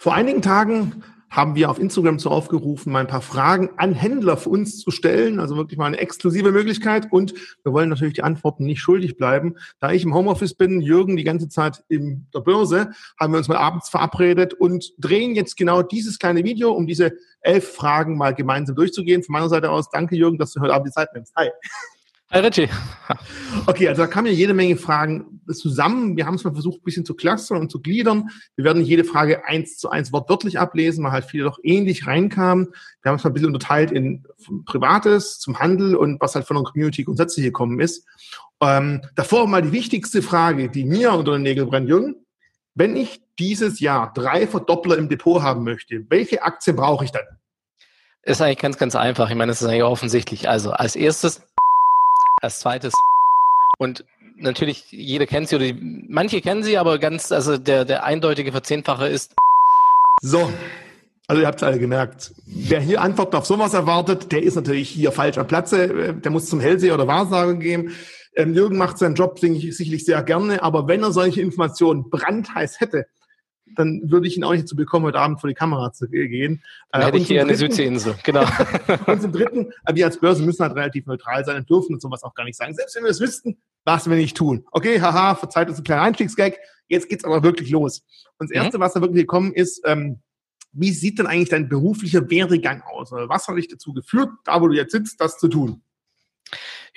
Vor einigen Tagen haben wir auf Instagram so aufgerufen, mal ein paar Fragen an Händler für uns zu stellen. Also wirklich mal eine exklusive Möglichkeit. Und wir wollen natürlich die Antworten nicht schuldig bleiben. Da ich im Homeoffice bin, Jürgen die ganze Zeit in der Börse, haben wir uns mal abends verabredet und drehen jetzt genau dieses kleine Video, um diese elf Fragen mal gemeinsam durchzugehen. Von meiner Seite aus, danke Jürgen, dass du heute Abend die Zeit nimmst. Hi. Hi Richie. Okay, also da kamen ja jede Menge Fragen zusammen. Wir haben es mal versucht, ein bisschen zu clustern und zu gliedern. Wir werden nicht jede Frage eins zu eins wortwörtlich ablesen, weil halt viele doch ähnlich reinkamen. Wir haben es mal ein bisschen unterteilt in Privates, zum Handel und was halt von der Community grundsätzlich gekommen ist. Ähm, davor mal die wichtigste Frage, die mir unter den Nägeln brennt, Jürgen. Wenn ich dieses Jahr drei Verdoppler im Depot haben möchte, welche Aktie brauche ich dann? Ist eigentlich ganz, ganz einfach. Ich meine, es ist eigentlich offensichtlich. Also als erstes als zweites. Und natürlich, jeder kennt sie oder die, manche kennen sie, aber ganz, also der, der eindeutige Verzehnfache ist. So. Also ihr habt es alle gemerkt. Wer hier Antworten auf sowas erwartet, der ist natürlich hier falsch am Platze. Der muss zum Hellseher oder Wahrsager gehen. Ähm, Jürgen macht seinen Job sicherlich sehr gerne, aber wenn er solche Informationen brandheiß hätte, dann würde ich ihn auch nicht dazu bekommen, heute Abend vor die Kamera zu gehen. Dann hätte ich hier eine Südseeinsel, genau. und zum Dritten, äh, wir als Börse müssen halt relativ neutral sein und dürfen uns sowas auch gar nicht sagen. Selbst wenn wir es wüssten, was wir nicht tun. Okay, haha, verzeiht uns ein kleiner Einstiegsgag. Jetzt geht's aber wirklich los. Und das mhm. Erste, mhm. was da wirklich gekommen ist, ähm, wie sieht denn eigentlich dein beruflicher Werdegang aus? Was hat dich dazu geführt, da wo du jetzt sitzt, das zu tun?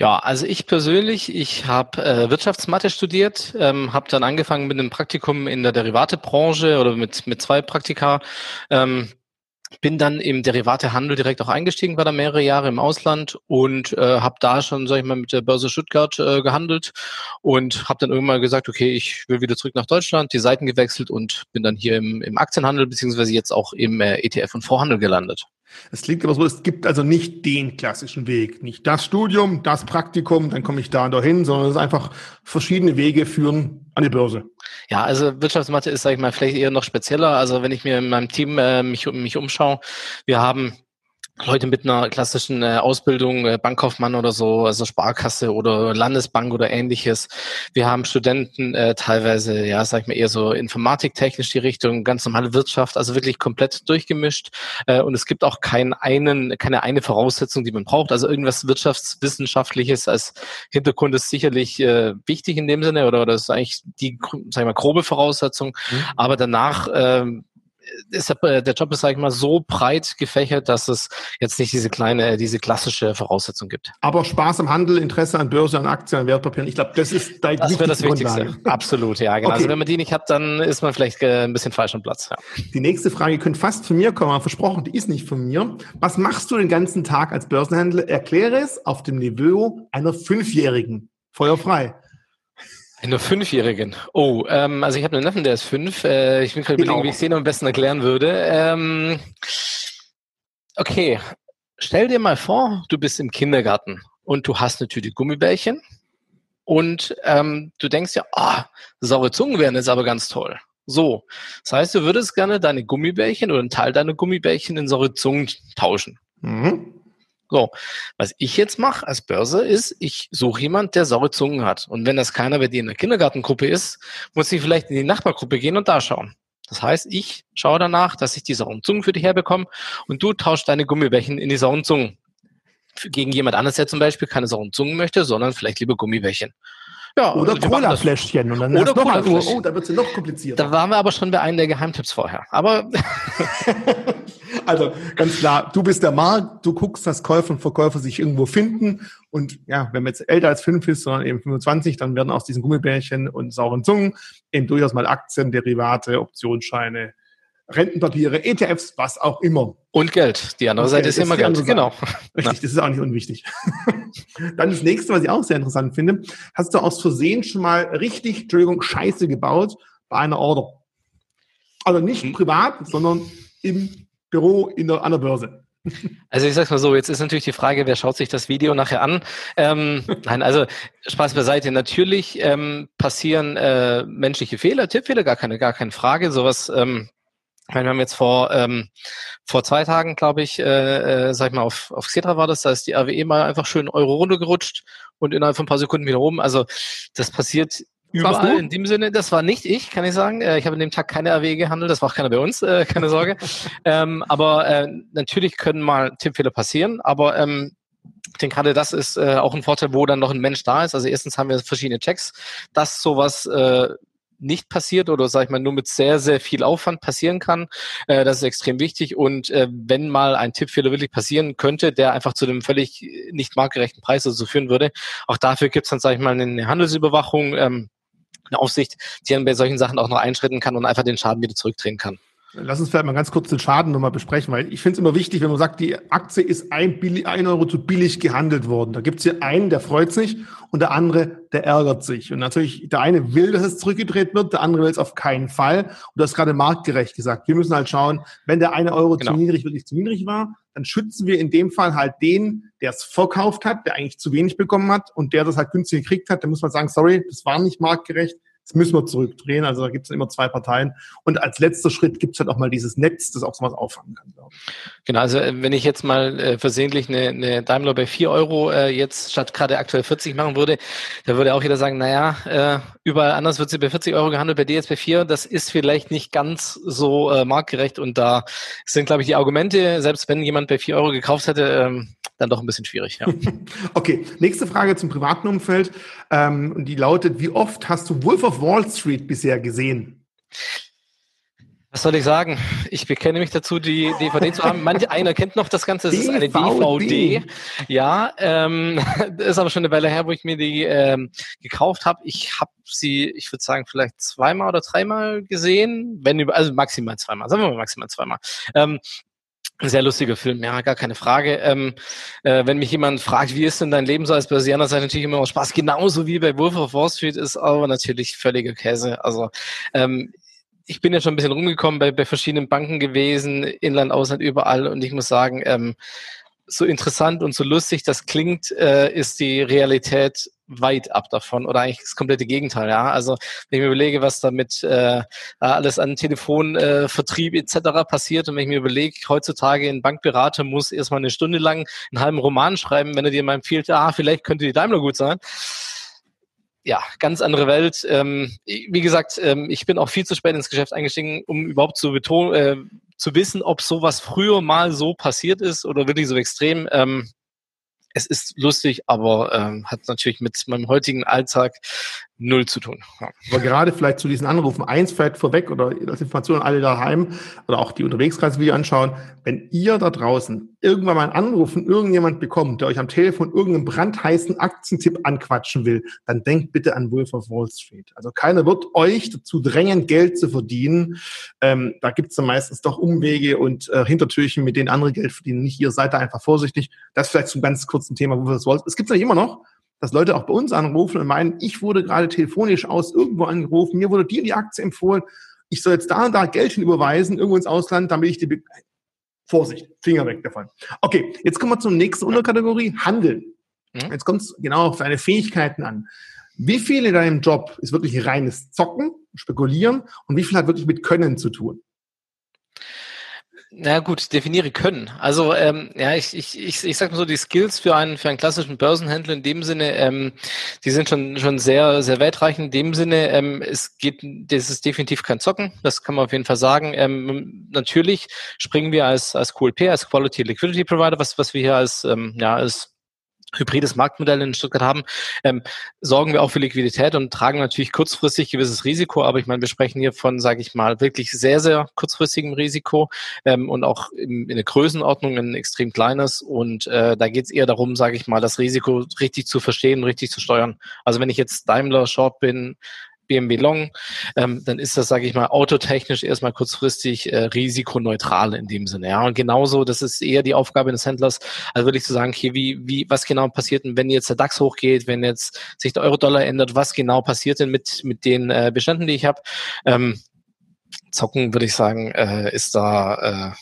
Ja, also ich persönlich, ich habe äh, Wirtschaftsmathe studiert, ähm, habe dann angefangen mit einem Praktikum in der Derivatebranche oder mit, mit zwei Praktika. Ähm, bin dann im Derivatehandel direkt auch eingestiegen, war da mehrere Jahre im Ausland und äh, habe da schon, sag ich mal, mit der Börse Stuttgart äh, gehandelt und habe dann irgendwann gesagt, okay, ich will wieder zurück nach Deutschland, die Seiten gewechselt und bin dann hier im, im Aktienhandel beziehungsweise jetzt auch im äh, ETF und Vorhandel gelandet. Es klingt aber so, es gibt also nicht den klassischen Weg. Nicht das Studium, das Praktikum, dann komme ich da und dahin, sondern es ist einfach verschiedene Wege führen an die Börse. Ja, also Wirtschaftsmathe ist, sage ich mal, vielleicht eher noch spezieller. Also wenn ich mir in meinem Team äh, mich, mich umschaue, wir haben Leute mit einer klassischen äh, Ausbildung, äh, Bankkaufmann oder so, also Sparkasse oder Landesbank oder ähnliches. Wir haben Studenten äh, teilweise, ja, sag ich mal, eher so informatiktechnisch die Richtung, ganz normale Wirtschaft, also wirklich komplett durchgemischt. Äh, und es gibt auch keinen einen, keine eine Voraussetzung, die man braucht. Also irgendwas Wirtschaftswissenschaftliches als Hintergrund ist sicherlich äh, wichtig in dem Sinne oder, oder das ist eigentlich die, sag ich mal, grobe Voraussetzung. Mhm. Aber danach äh, ist der, der Job ist, sag ich mal, so breit gefächert, dass es jetzt nicht diese kleine, diese klassische Voraussetzung gibt. Aber Spaß am Handel, Interesse an Börse, an Aktien, an Wertpapieren, ich glaube, das ist dein Das wäre das Wichtigste. Grundlage. Absolut, ja, genau. Also okay. Also wenn man die nicht hat, dann ist man vielleicht äh, ein bisschen falsch am Platz. Ja. Die nächste Frage könnte fast von mir kommen, aber versprochen, die ist nicht von mir. Was machst du den ganzen Tag als Börsenhändler? Erkläre es auf dem Niveau einer Fünfjährigen. Feuer frei. Nur Fünfjährigen. Oh, ähm, also ich habe einen Neffen, der ist fünf. Äh, ich bin gerade genau. überlegen, wie ich denen am besten erklären würde. Ähm, okay, stell dir mal vor, du bist im Kindergarten und du hast eine Tüte Gummibärchen und ähm, du denkst ja, ah, oh, saure Zungen wären jetzt aber ganz toll. So, das heißt, du würdest gerne deine Gummibärchen oder einen Teil deiner Gummibärchen in saure Zungen tauschen. Mhm. So, was ich jetzt mache als Börse ist, ich suche jemand, der saure Zungen hat. Und wenn das keiner bei dir in der Kindergartengruppe ist, muss ich vielleicht in die Nachbargruppe gehen und da schauen. Das heißt, ich schaue danach, dass ich die sauren Zungen für dich herbekomme und du tauschst deine Gummibärchen in die sauren Zungen. Gegen jemand anderes, der zum Beispiel keine sauren Zungen möchte, sondern vielleicht lieber Gummibärchen. Ja, oder Cola-Fläschchen. Und dann oder Cola oh, da wird es noch komplizierter. Da waren wir aber schon bei einem der Geheimtipps vorher. Aber Also ganz klar, du bist der Markt, du guckst, dass Käufer und Verkäufer sich irgendwo finden. Und ja, wenn man jetzt älter als fünf ist, sondern eben 25, dann werden aus diesen Gummibärchen und sauren Zungen eben durchaus mal Aktien, Derivate, Optionsscheine, Rentenpapiere, ETFs, was auch immer. Und Geld. Die andere Seite ist immer Geld. Genau. Richtig, das ist auch nicht unwichtig. Dann das nächste, was ich auch sehr interessant finde. Hast du aus Versehen schon mal richtig, Entschuldigung, Scheiße gebaut bei einer Order? Also nicht hm. privat, sondern im Büro in der, an der Börse. Also ich sag's mal so, jetzt ist natürlich die Frage, wer schaut sich das Video nachher an? Ähm, nein, also Spaß beiseite. Natürlich ähm, passieren äh, menschliche Fehler, Tippfehler, gar keine, gar keine Frage. Sowas, ähm, wir haben jetzt vor ähm, vor zwei Tagen, glaube ich, äh, äh, sag ich mal, auf, auf Xetra war das, da ist die RWE mal einfach schön Euro runtergerutscht und innerhalb von ein paar Sekunden wieder oben. Also das passiert überall in dem Sinne, das war nicht ich, kann ich sagen. Äh, ich habe an dem Tag keine RW gehandelt, das war auch keiner bei uns, äh, keine Sorge. ähm, aber äh, natürlich können mal Tippfehler passieren, aber ähm, ich denke, gerade das ist äh, auch ein Vorteil, wo dann noch ein Mensch da ist. Also erstens haben wir verschiedene Checks, dass sowas äh, nicht passiert oder sag ich mal nur mit sehr, sehr viel Aufwand passieren kann. Äh, das ist extrem wichtig. Und äh, wenn mal ein Tippfehler wirklich passieren könnte, der einfach zu einem völlig nicht marktgerechten Preis so führen würde, auch dafür gibt es dann, sage ich mal, eine Handelsüberwachung, ähm, eine Aufsicht, die dann bei solchen Sachen auch noch einschreiten kann und einfach den Schaden wieder zurückdrehen kann. Lass uns vielleicht mal ganz kurz den Schaden nochmal besprechen, weil ich finde es immer wichtig, wenn man sagt, die Aktie ist ein, billig, ein Euro zu billig gehandelt worden. Da gibt es hier einen, der freut sich und der andere, der ärgert sich. Und natürlich, der eine will, dass es zurückgedreht wird, der andere will es auf keinen Fall. Und du hast gerade marktgerecht gesagt. Wir müssen halt schauen, wenn der eine Euro genau. zu niedrig wirklich zu niedrig war, dann schützen wir in dem Fall halt den, der es verkauft hat, der eigentlich zu wenig bekommen hat und der das halt günstig gekriegt hat. Da muss man sagen, sorry, das war nicht marktgerecht das müssen wir zurückdrehen. Also da gibt es immer zwei Parteien. Und als letzter Schritt gibt es halt auch mal dieses Netz, das auch sowas auffangen kann. Genau, also äh, wenn ich jetzt mal äh, versehentlich eine, eine Daimler bei 4 Euro äh, jetzt statt gerade aktuell 40 machen würde, da würde auch jeder sagen, naja, äh, überall anders wird sie bei 40 Euro gehandelt, bei dir jetzt bei 4. Das ist vielleicht nicht ganz so äh, marktgerecht. Und da sind, glaube ich, die Argumente, selbst wenn jemand bei 4 Euro gekauft hätte, ähm, dann doch ein bisschen schwierig. Ja. okay, nächste Frage zum privaten Umfeld. Ähm, und die lautet, wie oft hast du Wolf of Wall Street bisher gesehen? Was soll ich sagen? Ich bekenne mich dazu, die DVD zu haben. Manch einer kennt noch das Ganze. Es ist eine DVD. Ja, ähm, das ist aber schon eine Weile her, wo ich mir die ähm, gekauft habe. Ich habe sie, ich würde sagen, vielleicht zweimal oder dreimal gesehen, wenn über, also maximal zweimal. Sagen wir mal maximal zweimal. Ähm, sehr lustiger Film, ja, gar keine Frage. Ähm, äh, wenn mich jemand fragt, wie ist denn dein Leben so als Börsianer, sei natürlich immer auch Spaß. Genauso wie bei Wolf of Wall Street ist aber natürlich völliger Käse. Also ähm, ich bin ja schon ein bisschen rumgekommen bei, bei verschiedenen Banken gewesen, Inland, Ausland, überall. Und ich muss sagen, ähm, so interessant und so lustig das klingt, äh, ist die Realität weit ab davon oder eigentlich das komplette Gegenteil. Ja, also wenn ich mir überlege, was damit äh, alles an Telefonvertrieb äh, etc. passiert und wenn ich mir überlege, heutzutage ein Bankberater muss erstmal eine Stunde lang einen halben Roman schreiben, wenn er dir mal empfiehlt, ah, vielleicht könnte die Daimler gut sein ja, ganz andere Welt. Ähm, wie gesagt, ähm, ich bin auch viel zu spät ins Geschäft eingestiegen, um überhaupt zu betonen, äh, zu wissen, ob sowas früher mal so passiert ist oder wirklich so extrem. Ähm, es ist lustig, aber ähm, hat natürlich mit meinem heutigen Alltag null zu tun. Ja. Aber gerade vielleicht zu diesen Anrufen, eins vielleicht vorweg oder als Information an alle daheim oder auch die Unterwegskreisvideo anschauen, wenn ihr da draußen irgendwann mal einen Anruf von irgendjemand bekommt, der euch am Telefon irgendeinen brandheißen Aktientipp anquatschen will, dann denkt bitte an Wolf of Wall Street. Also keiner wird euch dazu drängen, Geld zu verdienen. Ähm, da gibt es dann meistens doch Umwege und äh, Hintertürchen, mit denen andere Geld verdienen. Nicht ihr seid da einfach vorsichtig. Das vielleicht zum ganz kurzen Thema Wolf of Wall Street. Es gibt es ja immer noch dass Leute auch bei uns anrufen und meinen, ich wurde gerade telefonisch aus irgendwo angerufen, mir wurde dir die Aktie empfohlen, ich soll jetzt da und da Geld hinüberweisen, irgendwo ins Ausland, damit ich die... Be Vorsicht, Finger weg davon. Okay, jetzt kommen wir zur nächsten Unterkategorie, Handeln. Mhm. Jetzt kommt es genau auf deine Fähigkeiten an. Wie viel in deinem Job ist wirklich reines Zocken, Spekulieren und wie viel hat wirklich mit Können zu tun? Na gut, definiere können. Also ähm, ja, ich, ich, ich, ich sag mal so, die Skills für einen für einen klassischen Börsenhändler in dem Sinne, ähm, die sind schon schon sehr sehr weitreichend. In dem Sinne, ähm, es geht, das ist definitiv kein Zocken. Das kann man auf jeden Fall sagen. Ähm, natürlich springen wir als als QLP, als Quality Liquidity Provider, was was wir hier als ähm, ja als hybrides Marktmodell in Stuttgart haben, ähm, sorgen wir auch für Liquidität und tragen natürlich kurzfristig gewisses Risiko. Aber ich meine, wir sprechen hier von, sage ich mal, wirklich sehr, sehr kurzfristigem Risiko ähm, und auch in, in der Größenordnung ein extrem kleines. Und äh, da geht es eher darum, sage ich mal, das Risiko richtig zu verstehen, richtig zu steuern. Also wenn ich jetzt Daimler Short bin, BMW Long, ähm, dann ist das, sage ich mal, autotechnisch erstmal kurzfristig äh, risikoneutral in dem Sinne. Ja, und genauso, das ist eher die Aufgabe des Händlers, also wirklich zu sagen, okay, wie, wie, was genau passiert denn, wenn jetzt der DAX hochgeht, wenn jetzt sich der Euro-Dollar ändert, was genau passiert denn mit, mit den äh, Beständen, die ich habe? Ähm, Zocken, würde ich sagen, äh, ist da äh,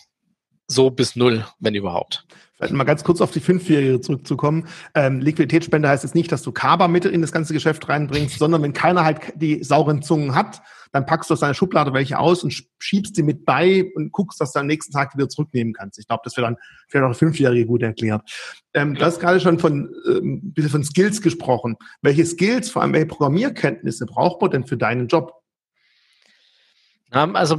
so bis null, wenn überhaupt. Vielleicht mal ganz kurz auf die Fünfjährige zurückzukommen. Ähm, Liquiditätsspende heißt jetzt nicht, dass du Kaba mit in das ganze Geschäft reinbringst, sondern wenn keiner halt die sauren Zungen hat, dann packst du aus deiner Schublade welche aus und schiebst die mit bei und guckst, dass du am nächsten Tag wieder zurücknehmen kannst. Ich glaube, das wäre dann vielleicht auch Fünfjährige gut erklärt. Ähm, Du hast gerade schon von ähm, bisschen von Skills gesprochen. Welche Skills, vor allem welche Programmierkenntnisse braucht man denn für deinen Job? Also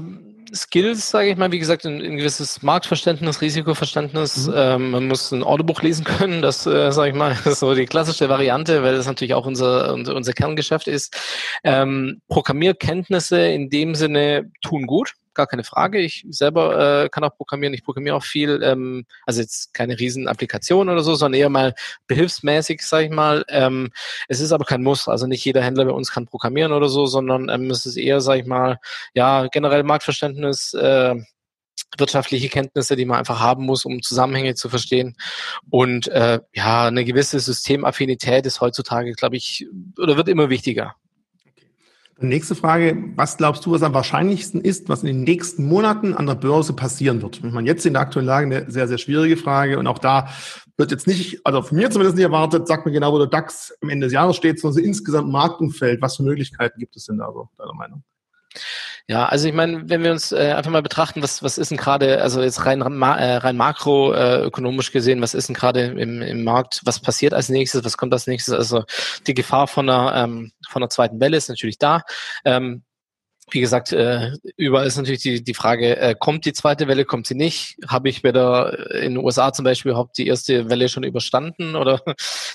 Skills, sage ich mal, wie gesagt, ein, ein gewisses Marktverständnis, Risikoverständnis. Mhm. Ähm, man muss ein Orderbuch lesen können, das, äh, sage ich mal, ist so die klassische Variante, weil das natürlich auch unser, unser, unser Kerngeschäft ist. Ähm, Programmierkenntnisse in dem Sinne tun gut gar keine Frage. Ich selber äh, kann auch programmieren, ich programmiere auch viel, ähm, also jetzt keine riesen Applikation oder so, sondern eher mal behilfsmäßig, sage ich mal. Ähm, es ist aber kein Muss, also nicht jeder Händler bei uns kann programmieren oder so, sondern ähm, es ist eher, sage ich mal, ja, generell Marktverständnis, äh, wirtschaftliche Kenntnisse, die man einfach haben muss, um Zusammenhänge zu verstehen. Und äh, ja, eine gewisse Systemaffinität ist heutzutage, glaube ich, oder wird immer wichtiger. Nächste Frage, was glaubst du, was am wahrscheinlichsten ist, was in den nächsten Monaten an der Börse passieren wird? Ich meine, jetzt in der aktuellen Lage eine sehr, sehr schwierige Frage und auch da wird jetzt nicht, also von mir zumindest nicht erwartet, sag mir genau, wo der DAX am Ende des Jahres steht, sondern so insgesamt Marktumfeld. Was für Möglichkeiten gibt es denn da so, deiner Meinung? Ja, also ich meine, wenn wir uns äh, einfach mal betrachten, was, was ist denn gerade, also jetzt rein, äh, rein makroökonomisch äh, gesehen, was ist denn gerade im, im Markt, was passiert als nächstes, was kommt als nächstes? Also die Gefahr von einer, ähm, von einer zweiten Welle ist natürlich da. Ähm, wie gesagt, äh, überall ist natürlich die, die Frage, äh, kommt die zweite Welle, kommt sie nicht? Habe ich wieder in den USA zum Beispiel überhaupt die erste Welle schon überstanden? Oder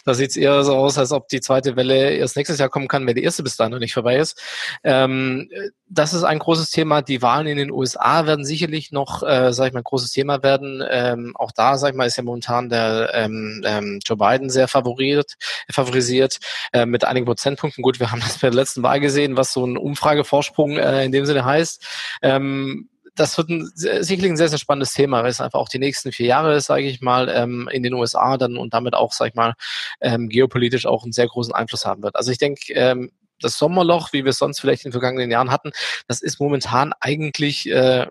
da sieht es eher so aus, als ob die zweite Welle erst nächstes Jahr kommen kann, wenn die erste bis dahin noch nicht vorbei ist. Ähm, das ist ein großes Thema. Die Wahlen in den USA werden sicherlich noch, äh, sage ich mal, ein großes Thema werden. Ähm, auch da, sage ich mal, ist ja momentan der ähm, ähm, Joe Biden sehr favoriert, favorisiert äh, mit einigen Prozentpunkten. Gut, wir haben das bei der letzten Wahl gesehen, was so ein Umfragevorsprung äh, in dem Sinne heißt. Ähm, das wird ein, sicherlich ein sehr, sehr spannendes Thema, weil es einfach auch die nächsten vier Jahre, sage ich mal, ähm, in den USA dann und damit auch, sage ich mal, ähm, geopolitisch auch einen sehr großen Einfluss haben wird. Also ich denke, ähm, das Sommerloch, wie wir es sonst vielleicht in den vergangenen Jahren hatten, das ist momentan eigentlich äh,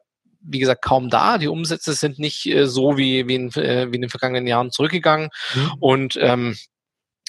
wie gesagt, kaum da. Die Umsätze sind nicht äh, so wie, wie, in, äh, wie in den vergangenen Jahren zurückgegangen. Mhm. Und ähm,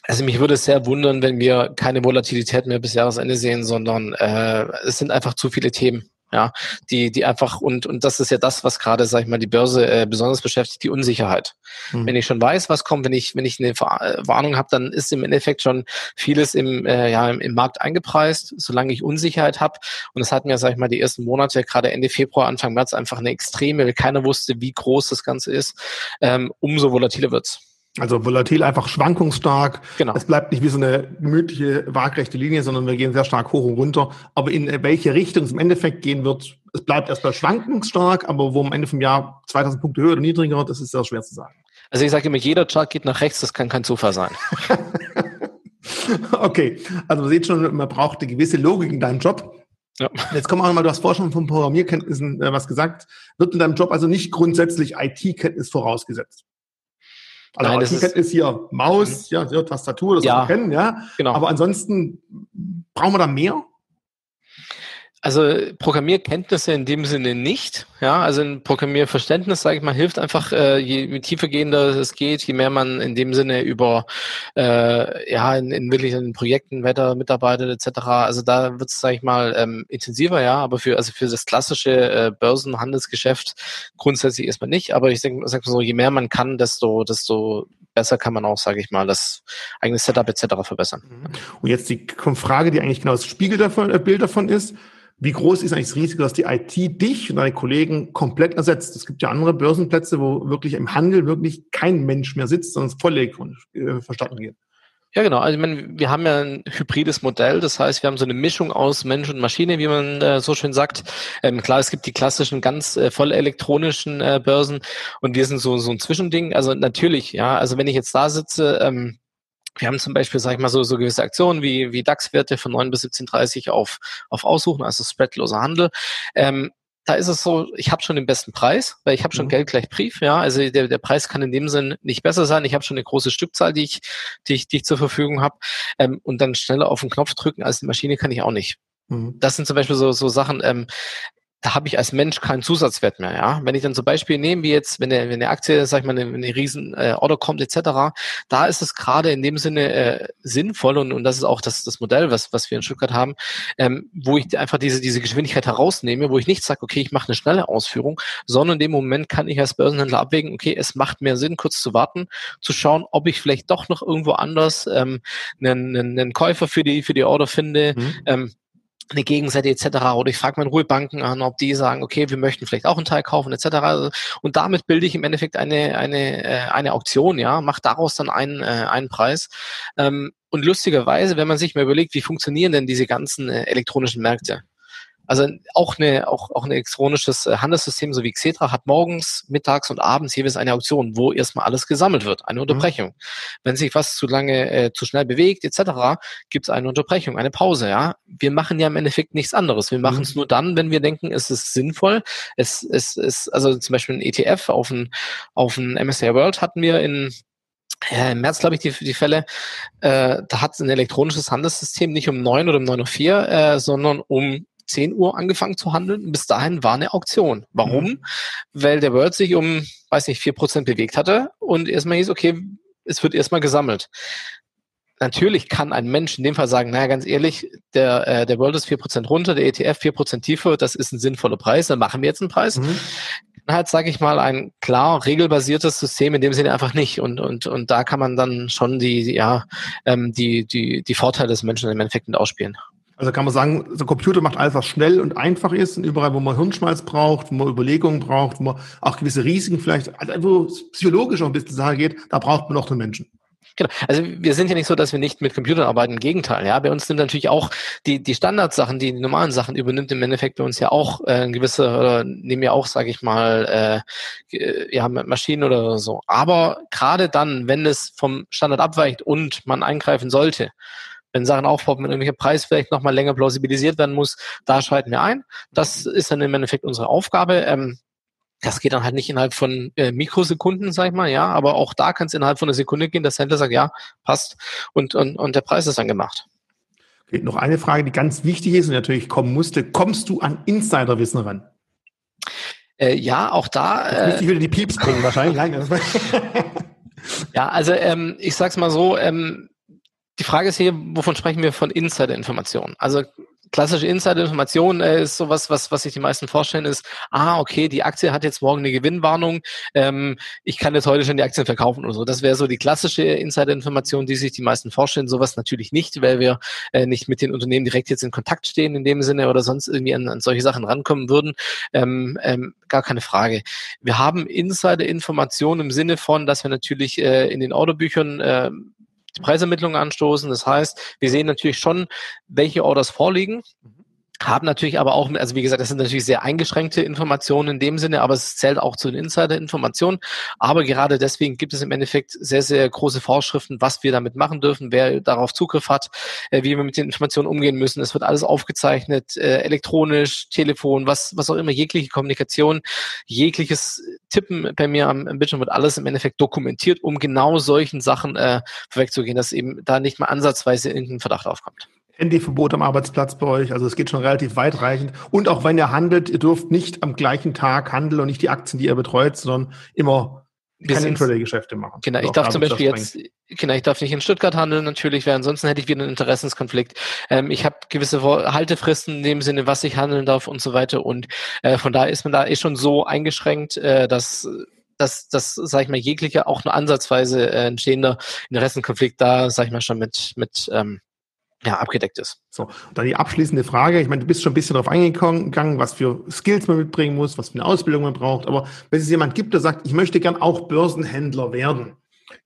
also mich würde es sehr wundern, wenn wir keine Volatilität mehr bis Jahresende sehen, sondern äh, es sind einfach zu viele Themen. Ja, die, die einfach, und, und das ist ja das, was gerade, sag ich mal, die Börse äh, besonders beschäftigt, die Unsicherheit. Mhm. Wenn ich schon weiß, was kommt, wenn ich, wenn ich eine äh, Warnung habe, dann ist im Endeffekt schon vieles im, äh, ja, im, im Markt eingepreist, solange ich Unsicherheit habe. Und das hatten ja, sag ich mal, die ersten Monate, gerade Ende Februar, Anfang März, einfach eine extreme, weil keiner wusste, wie groß das Ganze ist, ähm, umso volatiler wird's. Also volatil einfach schwankungsstark. Genau. Es bleibt nicht wie so eine gemütliche, waagrechte Linie, sondern wir gehen sehr stark hoch und runter. Aber in welche Richtung es im Endeffekt gehen wird, es bleibt erstmal schwankungsstark, aber wo am Ende vom Jahr 2000 Punkte höher oder niedriger wird, das ist sehr schwer zu sagen. Also ich sage immer, jeder Chart geht nach rechts, das kann kein Zufall sein. okay, also man sieht schon, man braucht eine gewisse Logik in deinem Job. Ja. Jetzt kommen wir nochmal, du hast vorher schon von Programmierkenntnissen äh, was gesagt. Wird in deinem Job also nicht grundsätzlich IT-Kenntnis vorausgesetzt? Also Nein, das ist, ist hier Maus, mhm. ja, ja Tastatur, das ja, wir kennen, ja. Genau. Aber ansonsten brauchen wir da mehr? Also Programmierkenntnisse in dem Sinne nicht. Ja, also ein Programmierverständnis, sage ich mal, hilft einfach, äh, je tiefergehender es geht, je mehr man in dem Sinne über äh, ja in, in wirklich in Projekten weiter mitarbeitet etc. Also da wird es, sage ich mal, ähm, intensiver, ja, aber für also für das klassische äh, Börsenhandelsgeschäft grundsätzlich erstmal nicht. Aber ich denke, sag mal so, je mehr man kann, desto desto besser kann man auch, sage ich mal, das eigene Setup etc. verbessern. Mhm. Und jetzt die Frage, die eigentlich genau das Spiegel davon, äh, Bild davon ist wie groß ist eigentlich das Risiko, dass die IT dich und deine Kollegen komplett ersetzt? Es gibt ja andere Börsenplätze, wo wirklich im Handel wirklich kein Mensch mehr sitzt, sondern es voll elektronisch äh, verstanden geht. Ja, genau. Also ich meine, wir haben ja ein hybrides Modell. Das heißt, wir haben so eine Mischung aus Mensch und Maschine, wie man äh, so schön sagt. Ähm, klar, es gibt die klassischen, ganz äh, voll elektronischen äh, Börsen und wir sind so, so ein Zwischending. Also natürlich, ja. Also wenn ich jetzt da sitze, ähm, wir haben zum Beispiel, sag ich mal, so, so gewisse Aktionen wie, wie DAX-Werte von 9 bis 17,30 auf, auf Aussuchen, also spreadloser Handel. Ähm, da ist es so, ich habe schon den besten Preis, weil ich habe schon mhm. Geld gleich Brief, ja. Also der, der Preis kann in dem Sinn nicht besser sein. Ich habe schon eine große Stückzahl, die ich, die ich, die ich zur Verfügung habe. Ähm, und dann schneller auf den Knopf drücken als die Maschine kann ich auch nicht. Mhm. Das sind zum Beispiel so, so Sachen, ähm, da habe ich als Mensch keinen Zusatzwert mehr. Ja, wenn ich dann zum Beispiel nehme, wie jetzt, wenn der, wenn der Aktie, sag ich mal, eine, eine riesen äh, Order kommt etc., da ist es gerade in dem Sinne äh, sinnvoll und, und das ist auch das, das Modell, was, was wir in Stuttgart haben, ähm, wo ich einfach diese, diese Geschwindigkeit herausnehme, wo ich nicht sage, okay, ich mache eine schnelle Ausführung, sondern in dem Moment kann ich als Börsenhändler abwägen, okay, es macht mehr Sinn, kurz zu warten, zu schauen, ob ich vielleicht doch noch irgendwo anders ähm, einen, einen, einen Käufer für die, für die Order finde. Mhm. Ähm, eine Gegenseite etc. Oder ich frage meine Ruhebanken an, ob die sagen, okay, wir möchten vielleicht auch einen Teil kaufen etc. Und damit bilde ich im Endeffekt eine eine äh, eine Auktion, ja, mache daraus dann einen äh, einen Preis. Ähm, und lustigerweise, wenn man sich mal überlegt, wie funktionieren denn diese ganzen äh, elektronischen Märkte? Also auch eine, auch, auch ein elektronisches äh, Handelssystem, so wie Xetra, hat morgens, mittags und abends jeweils eine Auktion, wo erstmal alles gesammelt wird, eine mhm. Unterbrechung. Mhm. Wenn sich was zu lange, äh, zu schnell bewegt, etc., gibt es eine Unterbrechung, eine Pause, ja. Wir machen ja im Endeffekt nichts anderes. Wir machen es mhm. nur dann, wenn wir denken, es ist sinnvoll. Es ist, es, also zum Beispiel ein ETF auf ein, auf ein MSCI World hatten wir in ja, im März, glaube ich, die, die Fälle, äh, da hat ein elektronisches Handelssystem nicht um neun oder um neun Uhr, vier, äh, sondern um 10 Uhr angefangen zu handeln. Bis dahin war eine Auktion. Warum? Mhm. Weil der World sich um, weiß nicht, 4% bewegt hatte und erstmal hieß, okay, es wird erstmal gesammelt. Natürlich kann ein Mensch in dem Fall sagen, naja, ganz ehrlich, der, äh, der World ist 4% runter, der ETF 4% tiefer, das ist ein sinnvoller Preis, dann machen wir jetzt einen Preis. Mhm. Halt, sage ich mal, ein klar regelbasiertes System in dem Sinne einfach nicht. Und, und, und da kann man dann schon die, ja, ähm, die, die, die Vorteile des Menschen im Endeffekt mit ausspielen. Also kann man sagen, der Computer macht alles, was schnell und einfach ist und überall, wo man Hirnschmalz braucht, wo man Überlegungen braucht, wo man auch gewisse Risiken vielleicht, also wo psychologisch auch ein bisschen Sache geht, da braucht man noch den Menschen. Genau. Also wir sind ja nicht so, dass wir nicht mit Computern arbeiten. Im Gegenteil. Ja, bei uns sind natürlich auch die die Standardsachen, die, die normalen Sachen übernimmt im Endeffekt bei uns ja auch äh, ein gewisse oder nehmen ja auch, sage ich mal, äh, ja Maschinen oder so. Aber gerade dann, wenn es vom Standard abweicht und man eingreifen sollte, wenn Sachen aufpoppen, wenn irgendwelcher Preis vielleicht nochmal länger plausibilisiert werden muss, da schalten wir ein. Das ist dann im Endeffekt unsere Aufgabe. Ähm, das geht dann halt nicht innerhalb von äh, Mikrosekunden, sag ich mal, ja, aber auch da kann es innerhalb von einer Sekunde gehen, dass der Händler sagt, ja, passt und, und, und der Preis ist dann gemacht. Okay, noch eine Frage, die ganz wichtig ist und natürlich kommen musste. Kommst du an Insiderwissen ran? Äh, ja, auch da. Jetzt müsste ich wieder die Pieps bringen, wahrscheinlich. ja, also ähm, ich sag's mal so, ähm, die Frage ist hier, wovon sprechen wir von Insider-Informationen? Also klassische Insider-Information äh, ist sowas, was, was sich die meisten vorstellen, ist, ah, okay, die Aktie hat jetzt morgen eine Gewinnwarnung, ähm, ich kann jetzt heute schon die Aktien verkaufen oder so. Das wäre so die klassische Insider-Information, die sich die meisten vorstellen. Sowas natürlich nicht, weil wir äh, nicht mit den Unternehmen direkt jetzt in Kontakt stehen in dem Sinne oder sonst irgendwie an, an solche Sachen rankommen würden. Ähm, ähm, gar keine Frage. Wir haben Insider-Informationen im Sinne von, dass wir natürlich äh, in den Autobüchern äh, die Preisermittlungen anstoßen. Das heißt, wir sehen natürlich schon, welche Orders vorliegen haben natürlich aber auch, also wie gesagt, das sind natürlich sehr eingeschränkte Informationen in dem Sinne, aber es zählt auch zu den Insider-Informationen. Aber gerade deswegen gibt es im Endeffekt sehr, sehr große Vorschriften, was wir damit machen dürfen, wer darauf Zugriff hat, äh, wie wir mit den Informationen umgehen müssen. Es wird alles aufgezeichnet, äh, elektronisch, Telefon, was, was auch immer, jegliche Kommunikation, jegliches Tippen bei mir am, Bildschirm wird alles im Endeffekt dokumentiert, um genau solchen Sachen äh, vorwegzugehen, dass eben da nicht mal ansatzweise irgendein Verdacht aufkommt. Handyverbot am Arbeitsplatz bei euch. Also es geht schon relativ weitreichend. Und auch wenn ihr handelt, ihr dürft nicht am gleichen Tag handeln und nicht die Aktien, die ihr betreut, sondern immer keine Intraday-Geschäfte machen. Genau, ich darf zum Beispiel jetzt, genau, ich darf nicht in Stuttgart handeln natürlich, weil ansonsten hätte ich wieder einen Interessenskonflikt. Ähm, ich habe gewisse Haltefristen in dem Sinne, was ich handeln darf und so weiter. Und äh, von daher ist man da eh schon so eingeschränkt, äh, dass dass, dass sag ich mal, jeglicher auch nur ansatzweise äh, entstehender Interessenkonflikt da, sag ich mal, schon mit, mit ähm, ja, abgedeckt ist. So, dann die abschließende Frage. Ich meine, du bist schon ein bisschen darauf eingegangen, was für Skills man mitbringen muss, was für eine Ausbildung man braucht. Aber wenn es jemand gibt, der sagt, ich möchte gern auch Börsenhändler werden,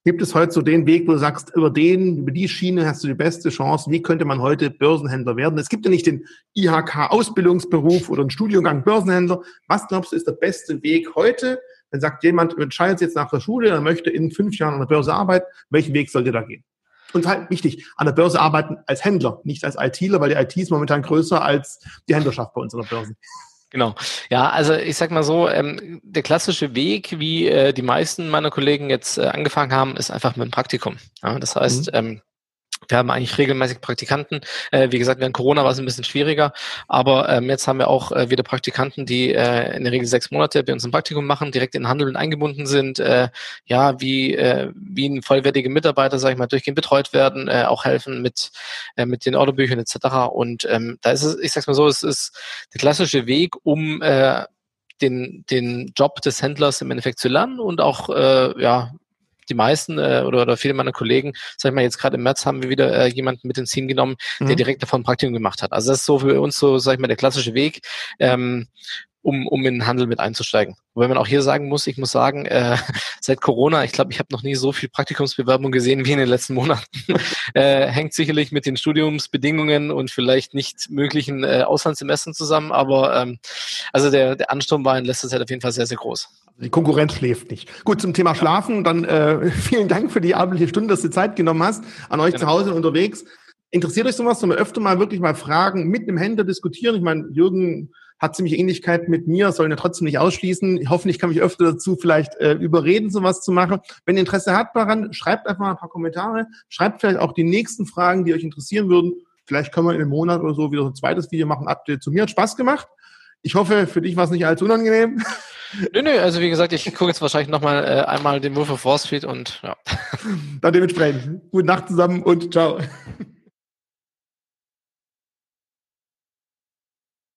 gibt es heute so den Weg, wo du sagst, über den, über die Schiene hast du die beste Chance. Wie könnte man heute Börsenhändler werden? Es gibt ja nicht den IHK-Ausbildungsberuf oder einen Studiengang Börsenhändler. Was glaubst du, ist der beste Weg heute? Wenn sagt jemand, entscheidet jetzt nach der Schule, er möchte in fünf Jahren an der Börse arbeiten, welchen Weg sollte da gehen? Und halt wichtig, an der Börse arbeiten als Händler, nicht als ITler, weil die IT ist momentan größer als die Händlerschaft bei uns an der Börse. Genau. Ja, also ich sag mal so, ähm, der klassische Weg, wie äh, die meisten meiner Kollegen jetzt äh, angefangen haben, ist einfach mit dem Praktikum. Ja, das heißt, mhm. ähm, Wir haben eigentlich regelmäßig Praktikanten. Äh, wie gesagt, während Corona war es ein bisschen schwieriger, aber ähm, jetzt haben wir auch äh, wieder Praktikanten, die äh, in der Regel sechs Monate bei uns ein Praktikum machen, direkt in den Handel eingebunden sind, äh, ja, wie, äh, wie ein vollwertiger Mitarbeiter, sage ich mal, durchgehend betreut werden, äh, auch helfen mit, äh, mit den Orderbüchern etc. Und ähm, da ist es, ich sag's mal so, es ist der klassische Weg, um äh, den, den Job des Händlers im Endeffekt zu lernen und auch äh, ja, die meisten äh, oder, oder viele meiner Kollegen, sag ich mal, jetzt gerade im März haben wir wieder äh, jemanden mit ins Team genommen, mhm. der direkt davon ein Praktikum gemacht hat. Also das ist so für uns so, sag ich mal, der klassische Weg. Ähm, um, um in den Handel mit einzusteigen. Wobei man auch hier sagen muss, ich muss sagen, äh, seit Corona, ich glaube, ich habe noch nie so viel Praktikumsbewerbung gesehen wie in den letzten Monaten. äh, hängt sicherlich mit den Studiumsbedingungen und vielleicht nicht möglichen äh, Auslandssemestern zusammen, aber ähm, also der, der Ansturm war in letzter Zeit auf jeden Fall sehr, sehr groß. Die Konkurrenz schläft nicht. Gut, zum Thema Schlafen, dann äh, vielen Dank für die abendliche Stunde, dass du Zeit genommen hast, an euch genau. zu Hause unterwegs. Interessiert euch sowas, sollen wir öfter mal wirklich mal Fragen mit einem Händler diskutieren? Ich meine, Jürgen hat ziemlich Ähnlichkeit mit mir, sollen ja trotzdem nicht ausschließen. Hoffentlich kann mich öfter dazu vielleicht äh, überreden, sowas zu machen. Wenn ihr Interesse habt daran, schreibt einfach mal ein paar Kommentare, schreibt vielleicht auch die nächsten Fragen, die euch interessieren würden. Vielleicht können wir in einem Monat oder so wieder so ein zweites Video machen. Update zu mir hat Spaß gemacht. Ich hoffe, für dich war es nicht allzu unangenehm. Nö, nö, also wie gesagt, ich gucke jetzt wahrscheinlich nochmal äh, einmal den Wolf of Wall Street und ja. Dann dementsprechend. Gute Nacht zusammen und ciao.